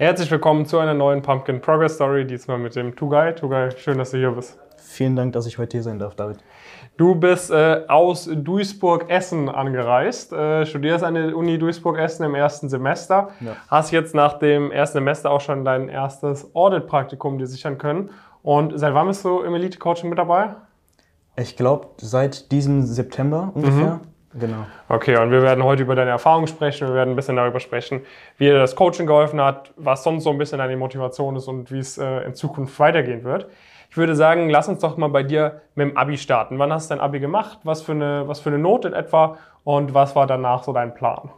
Herzlich willkommen zu einer neuen Pumpkin Progress Story, diesmal mit dem Tugay. Tugay, schön, dass du hier bist. Vielen Dank, dass ich heute hier sein darf, David. Du bist äh, aus Duisburg-Essen angereist, äh, studierst an der Uni Duisburg-Essen im ersten Semester, ja. hast jetzt nach dem ersten Semester auch schon dein erstes Audit-Praktikum dir sichern können. Und seit wann bist du im Elite-Coaching mit dabei? Ich glaube, seit diesem September ungefähr. Mhm. Genau. Okay, und wir werden heute über deine Erfahrungen sprechen. Wir werden ein bisschen darüber sprechen, wie dir das Coaching geholfen hat, was sonst so ein bisschen deine Motivation ist und wie es äh, in Zukunft weitergehen wird. Ich würde sagen, lass uns doch mal bei dir mit dem Abi starten. Wann hast du dein Abi gemacht? Was für eine, was für eine Note in etwa? Und was war danach so dein Plan?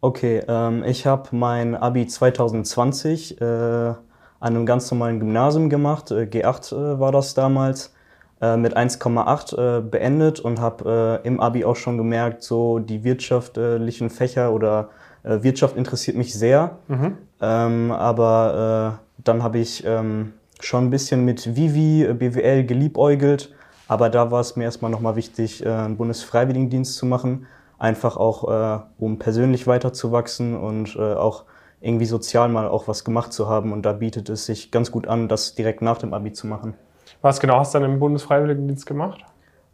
Okay, ähm, ich habe mein Abi 2020 äh, an einem ganz normalen Gymnasium gemacht. Äh, G8 äh, war das damals. Äh, mit 1,8 äh, beendet und habe äh, im Abi auch schon gemerkt, so die wirtschaftlichen Fächer oder Wirtschaft interessiert mich sehr. Mhm. Ähm, aber dann habe ich ähm, schon ein bisschen mit Vivi, äh, BWL geliebäugelt, aber da war es mir erstmal nochmal wichtig, äh, einen Bundesfreiwilligendienst zu machen, einfach auch, äh, um persönlich weiterzuwachsen und auch irgendwie sozial mal auch was gemacht zu haben. Und da bietet es sich ganz gut an, das direkt nach dem Abi zu machen. Was genau hast du dann im Bundesfreiwilligendienst gemacht?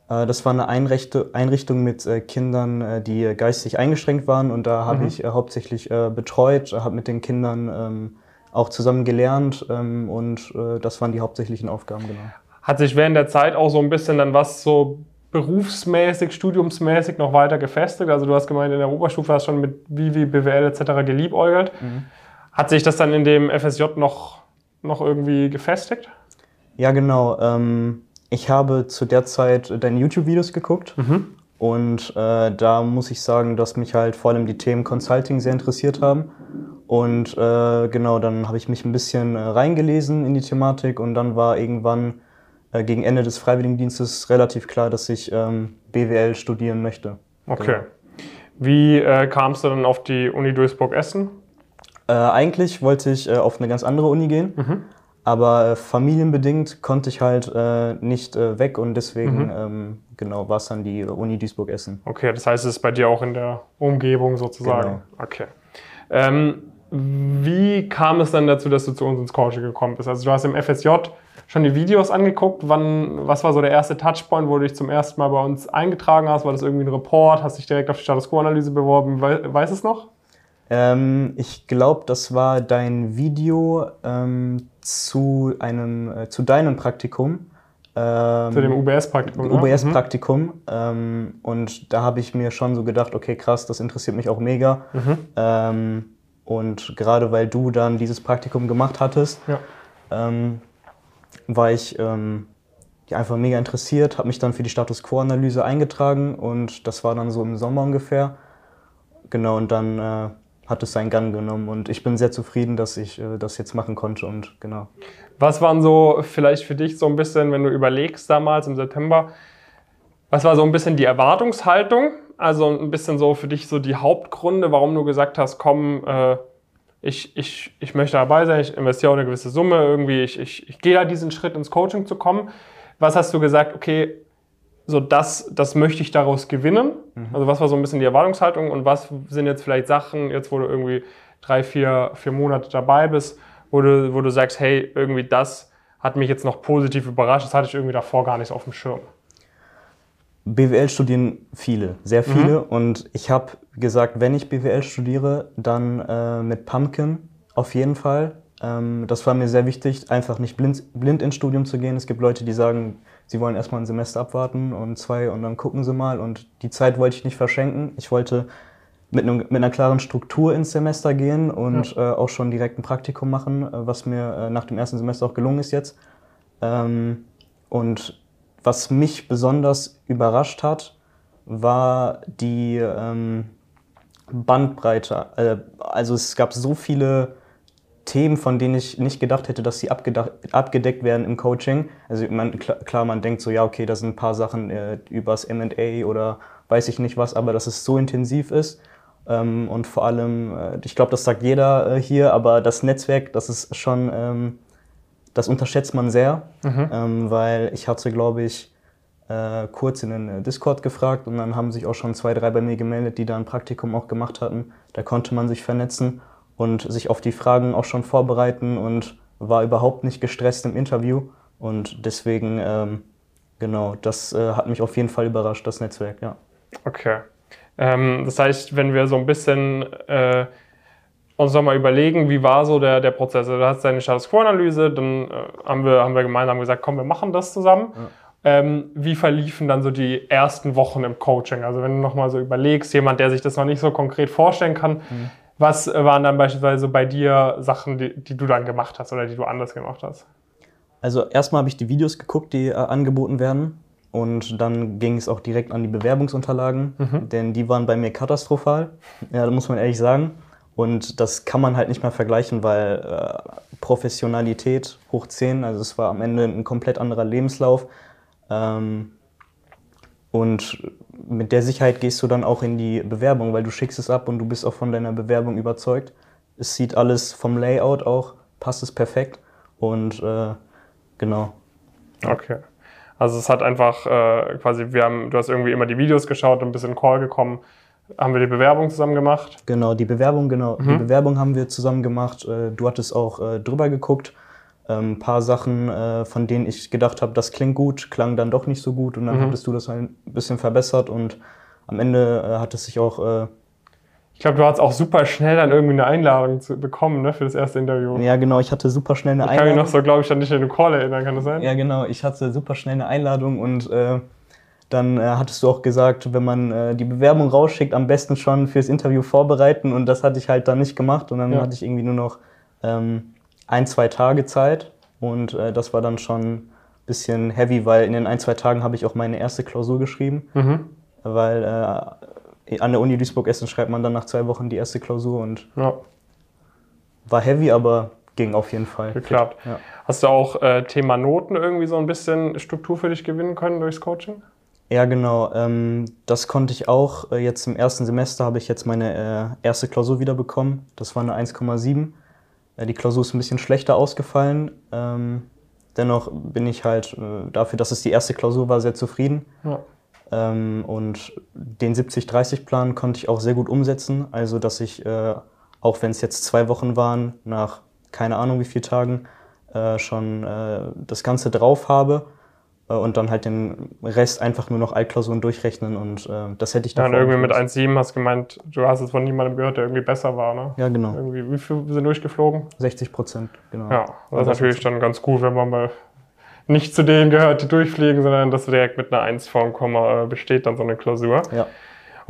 Das war eine Einrichtung mit Kindern, die geistig eingeschränkt waren. Und da habe mhm. ich hauptsächlich betreut, habe mit den Kindern ähm, auch zusammen gelernt ähm, und äh, das waren die hauptsächlichen Aufgaben, genau. Hat sich während der Zeit auch so ein bisschen dann was so berufsmäßig, studiumsmäßig noch weiter gefestigt? Also du hast gemeint, in der Oberstufe hast du schon mit Vivi, BWL etc. geliebäugelt. Mhm. Hat sich das dann in dem FSJ noch, noch irgendwie gefestigt? Ja, genau. Ähm, ich habe zu der Zeit deine YouTube-Videos geguckt. Mhm. Und äh, da muss ich sagen, dass mich halt vor allem die Themen Consulting sehr interessiert haben. Und äh, genau, dann habe ich mich ein bisschen äh, reingelesen in die Thematik und dann war irgendwann äh, gegen Ende des Freiwilligendienstes relativ klar, dass ich ähm, BWL studieren möchte. Okay. Genau. Wie äh, kamst du dann auf die Uni Duisburg-Essen? Äh, eigentlich wollte ich auf eine ganz andere Uni gehen, mhm. Aber familienbedingt konnte ich halt nicht weg und deswegen mhm. ähm, genau war es dann die Uni Duisburg-Essen. Okay, das heißt, es ist bei dir auch in der Umgebung sozusagen. Genau. Okay. Ähm, wie kam es dann dazu, dass du zu uns ins Coaching gekommen bist? Also du hast im FSJ schon die Videos angeguckt. Wann, was war so der erste Touchpoint, wo du dich zum ersten Mal bei uns eingetragen hast? War das irgendwie ein Report? Hast dich direkt auf die Status Quo-Analyse beworben? We weiß es noch? Ähm, ich glaube, das war dein Video ähm, zu, einem, äh, zu deinem Praktikum. Ähm, zu dem UBS-Praktikum. UBS-Praktikum. Mhm. Ähm, und da habe ich mir schon so gedacht, okay, krass, das interessiert mich auch mega. Mhm. Ähm, und gerade weil du dann dieses Praktikum gemacht hattest, ja. ähm, war ich ähm, ja, einfach mega interessiert, habe mich dann für die Status Quo-Analyse eingetragen und das war dann so im Sommer ungefähr. Genau, und dann äh, hat es seinen Gang genommen und ich bin sehr zufrieden, dass ich äh, das jetzt machen konnte und genau. Was waren so vielleicht für dich so ein bisschen, wenn du überlegst damals im September, was war so ein bisschen die Erwartungshaltung? Also ein bisschen so für dich so die Hauptgründe, warum du gesagt hast, komm, äh, ich, ich, ich möchte dabei sein, ich investiere auch eine gewisse Summe, irgendwie, ich, ich, ich gehe da diesen Schritt ins Coaching zu kommen. Was hast du gesagt, okay, so das, das möchte ich daraus gewinnen? Mhm. Also was war so ein bisschen die Erwartungshaltung und was sind jetzt vielleicht Sachen, jetzt wo du irgendwie drei, vier, vier Monate dabei bist, wo du, wo du sagst, hey, irgendwie das hat mich jetzt noch positiv überrascht, das hatte ich irgendwie davor gar nicht auf dem Schirm. BWL studieren viele, sehr viele. Mhm. Und ich habe gesagt, wenn ich BWL studiere, dann äh, mit Pumpkin auf jeden Fall. Ähm, das war mir sehr wichtig, einfach nicht blind, blind ins Studium zu gehen. Es gibt Leute, die sagen, sie wollen erstmal ein Semester abwarten und zwei und dann gucken sie mal. Und die Zeit wollte ich nicht verschenken. Ich wollte mit, einem, mit einer klaren Struktur ins Semester gehen und ja. äh, auch schon direkt ein Praktikum machen, äh, was mir äh, nach dem ersten Semester auch gelungen ist jetzt. Ähm, und was mich besonders überrascht hat, war die ähm, Bandbreite. Äh, also es gab so viele Themen, von denen ich nicht gedacht hätte, dass sie abgedeckt werden im Coaching. Also man, klar, man denkt so, ja, okay, da sind ein paar Sachen äh, übers MA oder weiß ich nicht was, aber dass es so intensiv ist. Ähm, und vor allem, äh, ich glaube, das sagt jeder äh, hier, aber das Netzwerk, das ist schon ähm, das unterschätzt man sehr, mhm. ähm, weil ich hatte, glaube ich, äh, kurz in den Discord gefragt und dann haben sich auch schon zwei, drei bei mir gemeldet, die da ein Praktikum auch gemacht hatten. Da konnte man sich vernetzen und sich auf die Fragen auch schon vorbereiten und war überhaupt nicht gestresst im Interview. Und deswegen, ähm, genau, das äh, hat mich auf jeden Fall überrascht, das Netzwerk, ja. Okay. Ähm, das heißt, wenn wir so ein bisschen äh, uns nochmal überlegen, wie war so der, der Prozess. Also, du hast deine Status Quo-Analyse, dann äh, haben, wir, haben wir gemeinsam gesagt, komm, wir machen das zusammen. Ja. Ähm, wie verliefen dann so die ersten Wochen im Coaching? Also wenn du nochmal so überlegst, jemand, der sich das noch nicht so konkret vorstellen kann, mhm. Was waren dann beispielsweise bei dir Sachen, die, die du dann gemacht hast oder die du anders gemacht hast? Also erstmal habe ich die Videos geguckt, die äh, angeboten werden. Und dann ging es auch direkt an die Bewerbungsunterlagen, mhm. denn die waren bei mir katastrophal. Ja, da muss man ehrlich sagen. Und das kann man halt nicht mehr vergleichen, weil äh, Professionalität hoch 10, also es war am Ende ein komplett anderer Lebenslauf. Ähm, und mit der Sicherheit gehst du dann auch in die Bewerbung, weil du schickst es ab und du bist auch von deiner Bewerbung überzeugt. Es sieht alles vom Layout auch, passt es perfekt und äh, genau. Okay. Also es hat einfach äh, quasi, wir haben, du hast irgendwie immer die Videos geschaut, ein bisschen Call gekommen haben wir die Bewerbung zusammen gemacht? Genau, die Bewerbung, genau. Mhm. Die Bewerbung haben wir zusammen gemacht. Äh, du hattest auch äh, drüber geguckt. Ein ähm, paar Sachen, äh, von denen ich gedacht habe, das klingt gut, klang dann doch nicht so gut und dann mhm. hattest du das ein bisschen verbessert und am Ende hat es sich auch. Ich glaube, du hast auch super schnell dann irgendwie eine Einladung zu bekommen ne, für das erste Interview. Ja, genau, ich hatte super schnell eine ich Einladung. Ich kann mich noch so, glaube ich, an dich in den Call erinnern, kann das sein? Ja, genau, ich hatte super schnell eine Einladung und äh, dann äh, hattest du auch gesagt, wenn man äh, die Bewerbung rausschickt, am besten schon fürs Interview vorbereiten. Und das hatte ich halt dann nicht gemacht. Und dann ja. hatte ich irgendwie nur noch ähm, ein, zwei Tage Zeit. Und äh, das war dann schon ein bisschen heavy, weil in den ein, zwei Tagen habe ich auch meine erste Klausur geschrieben. Mhm. Weil äh, an der Uni Duisburg-Essen schreibt man dann nach zwei Wochen die erste Klausur. Und ja. war heavy, aber ging auf jeden Fall. Geklappt. Ja. Hast du auch äh, Thema Noten irgendwie so ein bisschen Struktur für dich gewinnen können durchs Coaching? Ja, genau. Ähm, das konnte ich auch. Äh, jetzt im ersten Semester habe ich jetzt meine äh, erste Klausur wieder bekommen. Das war eine 1,7. Die Klausur ist ein bisschen schlechter ausgefallen. Ähm, dennoch bin ich halt äh, dafür, dass es die erste Klausur war, sehr zufrieden. Ja. Ähm, und den 70-30-Plan konnte ich auch sehr gut umsetzen. Also, dass ich, äh, auch wenn es jetzt zwei Wochen waren, nach keine Ahnung wie vielen Tagen, äh, schon das Ganze drauf habe und dann halt den Rest einfach nur noch Altklausuren durchrechnen und äh, das hätte ich dann. Ja, irgendwie mit 1,7 hast du gemeint, du hast es von niemandem gehört, der irgendwie besser war, ne? Ja, genau. Irgendwie, wie viel sind durchgeflogen? 60 Prozent, genau. Ja, das ist natürlich dann ganz gut, wenn man mal nicht zu denen gehört, die durchfliegen, sondern dass du direkt mit einer 1 vorm Komma äh, besteht dann so eine Klausur. Ja.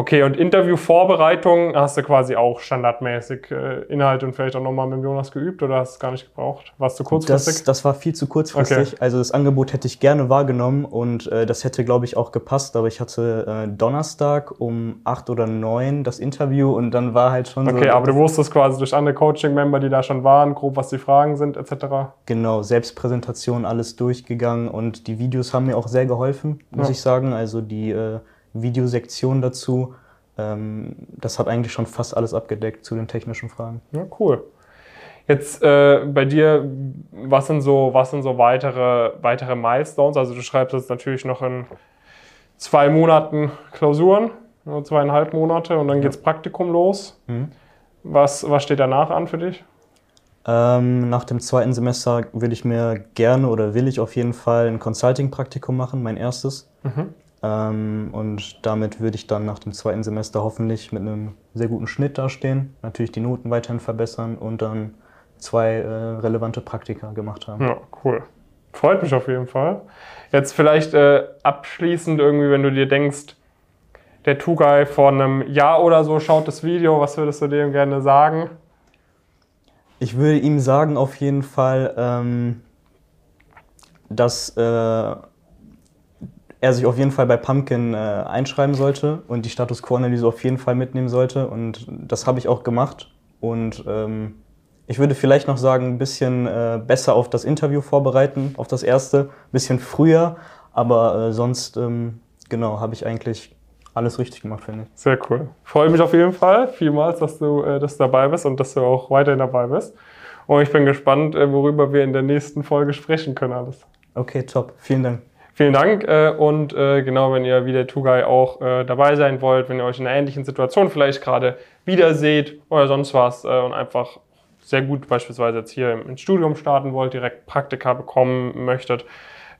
Okay, und Interviewvorbereitung hast du quasi auch standardmäßig äh, Inhalt und vielleicht auch nochmal mit Jonas geübt oder hast du es gar nicht gebraucht? Warst du kurzfristig? Das, das war viel zu kurzfristig. Okay. Also das Angebot hätte ich gerne wahrgenommen und äh, das hätte, glaube ich, auch gepasst. Aber ich hatte äh, Donnerstag um acht oder neun das Interview und dann war halt schon okay, so. Okay, aber du wusstest quasi durch andere Coaching-Member, die da schon waren, grob, was die Fragen sind, etc. Genau, Selbstpräsentation, alles durchgegangen und die Videos haben mir auch sehr geholfen, muss ja. ich sagen. Also die äh, Videosektion dazu. Ähm, das hat eigentlich schon fast alles abgedeckt zu den technischen Fragen. Ja, cool. Jetzt äh, bei dir, was sind so, was sind so weitere, weitere Milestones? Also du schreibst jetzt natürlich noch in zwei Monaten Klausuren, zweieinhalb Monate und dann geht's Praktikum los. Mhm. Was, was steht danach an für dich? Ähm, nach dem zweiten Semester will ich mir gerne oder will ich auf jeden Fall ein Consulting-Praktikum machen, mein erstes. Mhm. Ähm, und damit würde ich dann nach dem zweiten Semester hoffentlich mit einem sehr guten Schnitt dastehen, natürlich die Noten weiterhin verbessern und dann zwei äh, relevante Praktika gemacht haben. Ja, cool. Freut mich auf jeden Fall. Jetzt vielleicht äh, abschließend irgendwie, wenn du dir denkst, der Two-Guy vor einem Jahr oder so schaut das Video, was würdest du dem gerne sagen? Ich würde ihm sagen auf jeden Fall, ähm, dass äh, er sich auf jeden Fall bei Pumpkin äh, einschreiben sollte und die Status Quo-Analyse auf jeden Fall mitnehmen sollte. Und das habe ich auch gemacht. Und ähm, ich würde vielleicht noch sagen, ein bisschen äh, besser auf das Interview vorbereiten, auf das erste, ein bisschen früher. Aber äh, sonst, ähm, genau, habe ich eigentlich alles richtig gemacht, finde ich. Sehr cool. Freue mich auf jeden Fall vielmals, dass du, äh, dass du dabei bist und dass du auch weiterhin dabei bist. Und ich bin gespannt, äh, worüber wir in der nächsten Folge sprechen können alles. Okay, top. Vielen Dank. Vielen Dank äh, und äh, genau, wenn ihr wie der Two-Guy auch äh, dabei sein wollt, wenn ihr euch in einer ähnlichen Situation vielleicht gerade wieder seht oder sonst was äh, und einfach sehr gut beispielsweise jetzt hier ins Studium starten wollt, direkt Praktika bekommen möchtet,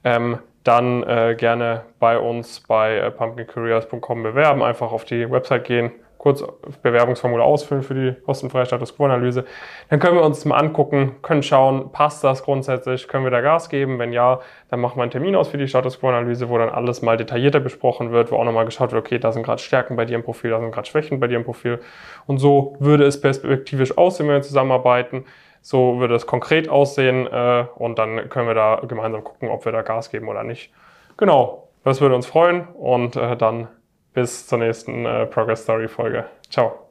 ähm, dann äh, gerne bei uns bei äh, pumpkincareers.com bewerben, einfach auf die Website gehen, kurz Bewerbungsformular ausfüllen für die kostenfreie Status Quo-Analyse. Dann können wir uns mal angucken, können schauen, passt das grundsätzlich, können wir da Gas geben? Wenn ja, dann machen wir einen Termin aus für die Status Quo-Analyse, wo dann alles mal detaillierter besprochen wird, wo auch nochmal geschaut wird, okay, da sind gerade Stärken bei dir im Profil, da sind gerade Schwächen bei dir im Profil. Und so würde es perspektivisch aussehen, wenn wir zusammenarbeiten. So würde es konkret aussehen äh, und dann können wir da gemeinsam gucken, ob wir da Gas geben oder nicht. Genau, das würde uns freuen und äh, dann bis zur nächsten äh, Progress Story Folge. Ciao.